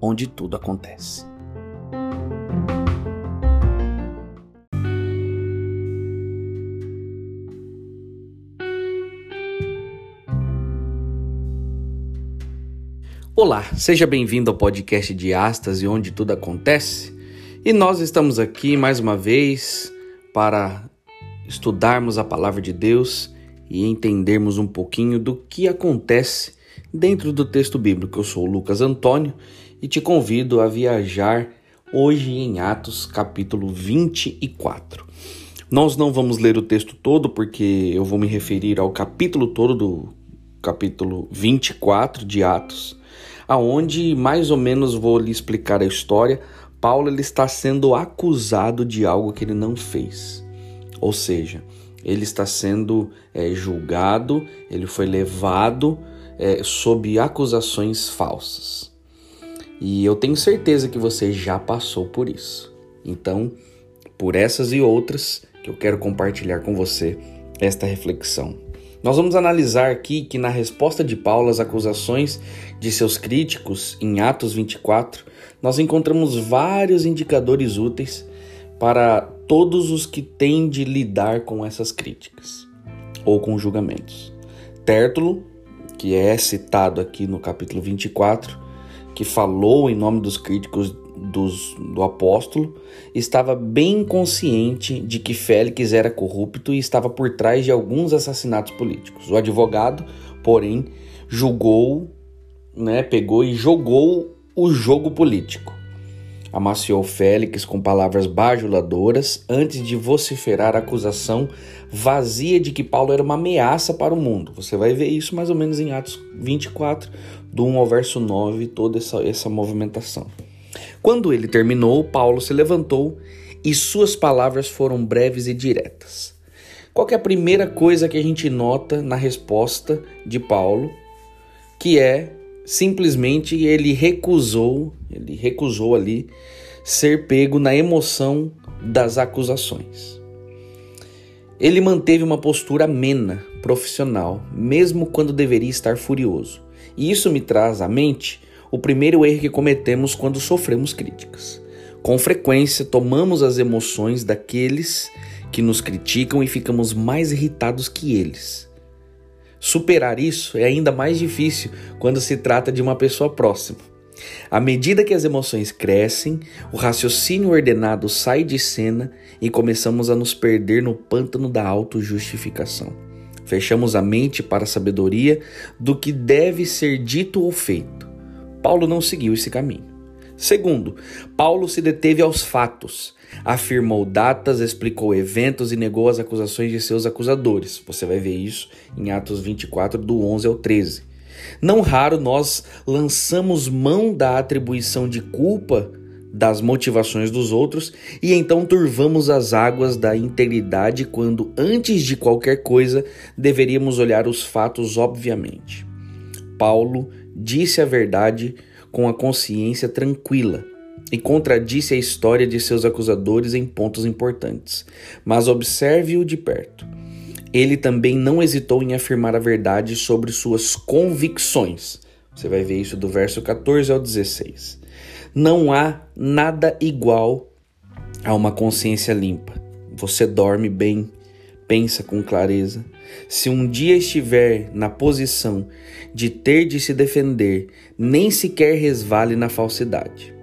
onde tudo acontece. Olá, seja bem-vindo ao podcast de Astas e onde tudo acontece. E nós estamos aqui mais uma vez para estudarmos a palavra de Deus e entendermos um pouquinho do que acontece dentro do texto bíblico. Eu sou o Lucas Antônio e te convido a viajar hoje em Atos capítulo 24. Nós não vamos ler o texto todo porque eu vou me referir ao capítulo todo do capítulo 24 de Atos aonde mais ou menos vou lhe explicar a história. Paulo ele está sendo acusado de algo que ele não fez, ou seja, ele está sendo é, julgado, ele foi levado é, sob acusações falsas. E eu tenho certeza que você já passou por isso. Então, por essas e outras, que eu quero compartilhar com você esta reflexão. Nós vamos analisar aqui que na resposta de Paulo às acusações de seus críticos em Atos 24, nós encontramos vários indicadores úteis para todos os que têm de lidar com essas críticas ou com julgamentos. Tértulo, que é citado aqui no capítulo 24, que falou em nome dos críticos dos, do apóstolo, estava bem consciente de que Félix era corrupto e estava por trás de alguns assassinatos políticos. O advogado, porém, julgou, né, pegou e jogou o jogo político. Amaciou Félix com palavras bajuladoras antes de vociferar a acusação vazia de que Paulo era uma ameaça para o mundo. Você vai ver isso mais ou menos em Atos 24, do 1 ao verso 9, toda essa, essa movimentação. Quando ele terminou, Paulo se levantou e suas palavras foram breves e diretas. Qual é a primeira coisa que a gente nota na resposta de Paulo? Que é simplesmente ele recusou, ele recusou ali ser pego na emoção das acusações. Ele manteve uma postura amena, profissional, mesmo quando deveria estar furioso. E isso me traz à mente o primeiro erro que cometemos quando sofremos críticas. Com frequência, tomamos as emoções daqueles que nos criticam e ficamos mais irritados que eles. Superar isso é ainda mais difícil quando se trata de uma pessoa próxima. À medida que as emoções crescem, o raciocínio ordenado sai de cena e começamos a nos perder no pântano da autojustificação. Fechamos a mente para a sabedoria do que deve ser dito ou feito. Paulo não seguiu esse caminho. Segundo, Paulo se deteve aos fatos, afirmou datas, explicou eventos e negou as acusações de seus acusadores. Você vai ver isso em Atos 24, do 11 ao 13. Não raro nós lançamos mão da atribuição de culpa das motivações dos outros e então turvamos as águas da integridade quando, antes de qualquer coisa, deveríamos olhar os fatos obviamente. Paulo disse a verdade com a consciência tranquila e contradisse a história de seus acusadores em pontos importantes. Mas observe-o de perto. Ele também não hesitou em afirmar a verdade sobre suas convicções. Você vai ver isso do verso 14 ao 16. Não há nada igual a uma consciência limpa. Você dorme bem, pensa com clareza. Se um dia estiver na posição de ter de se defender, nem sequer resvale na falsidade.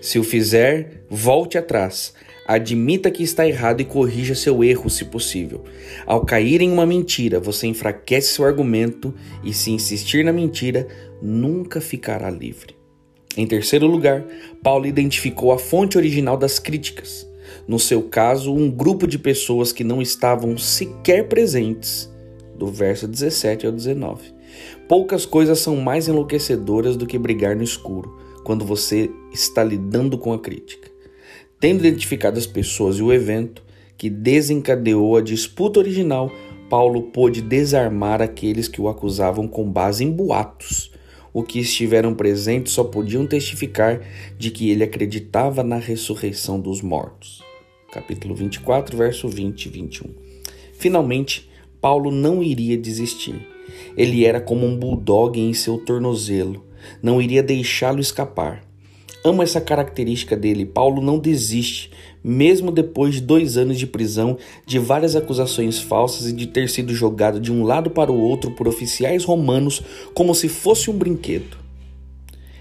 Se o fizer, volte atrás, admita que está errado e corrija seu erro, se possível. Ao cair em uma mentira, você enfraquece seu argumento e, se insistir na mentira, nunca ficará livre. Em terceiro lugar, Paulo identificou a fonte original das críticas no seu caso, um grupo de pessoas que não estavam sequer presentes, do verso 17 ao 19. Poucas coisas são mais enlouquecedoras do que brigar no escuro. quando você está lidando com a crítica. Tendo identificado as pessoas e o evento que desencadeou a disputa original, Paulo pôde desarmar aqueles que o acusavam com base em boatos. O que estiveram presentes só podiam testificar de que ele acreditava na ressurreição dos mortos. Capítulo 24, verso 20 e 21. Finalmente, Paulo não iria desistir. Ele era como um bulldog em seu tornozelo, não iria deixá-lo escapar. Amo essa característica dele. Paulo não desiste, mesmo depois de dois anos de prisão, de várias acusações falsas e de ter sido jogado de um lado para o outro por oficiais romanos como se fosse um brinquedo.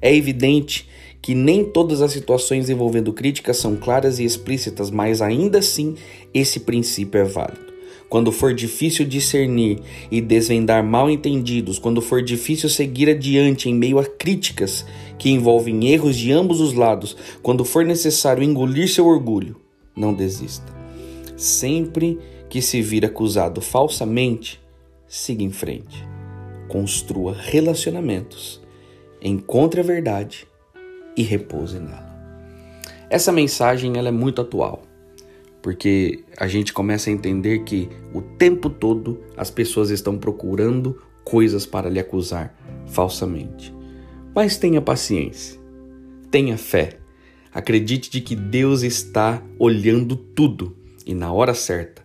É evidente que nem todas as situações envolvendo críticas são claras e explícitas, mas ainda assim esse princípio é válido quando for difícil discernir e desvendar mal entendidos, quando for difícil seguir adiante em meio a críticas que envolvem erros de ambos os lados, quando for necessário engolir seu orgulho, não desista. Sempre que se vir acusado falsamente, siga em frente. Construa relacionamentos, encontre a verdade e repouse nela. Essa mensagem ela é muito atual porque a gente começa a entender que o tempo todo as pessoas estão procurando coisas para lhe acusar falsamente. Mas tenha paciência, tenha fé, acredite de que Deus está olhando tudo e na hora certa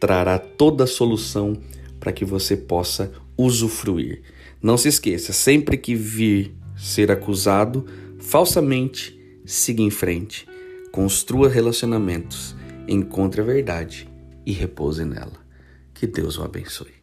trará toda a solução para que você possa usufruir. Não se esqueça, sempre que vir ser acusado falsamente, siga em frente, construa relacionamentos encontre a verdade e repouse nela. Que Deus o abençoe.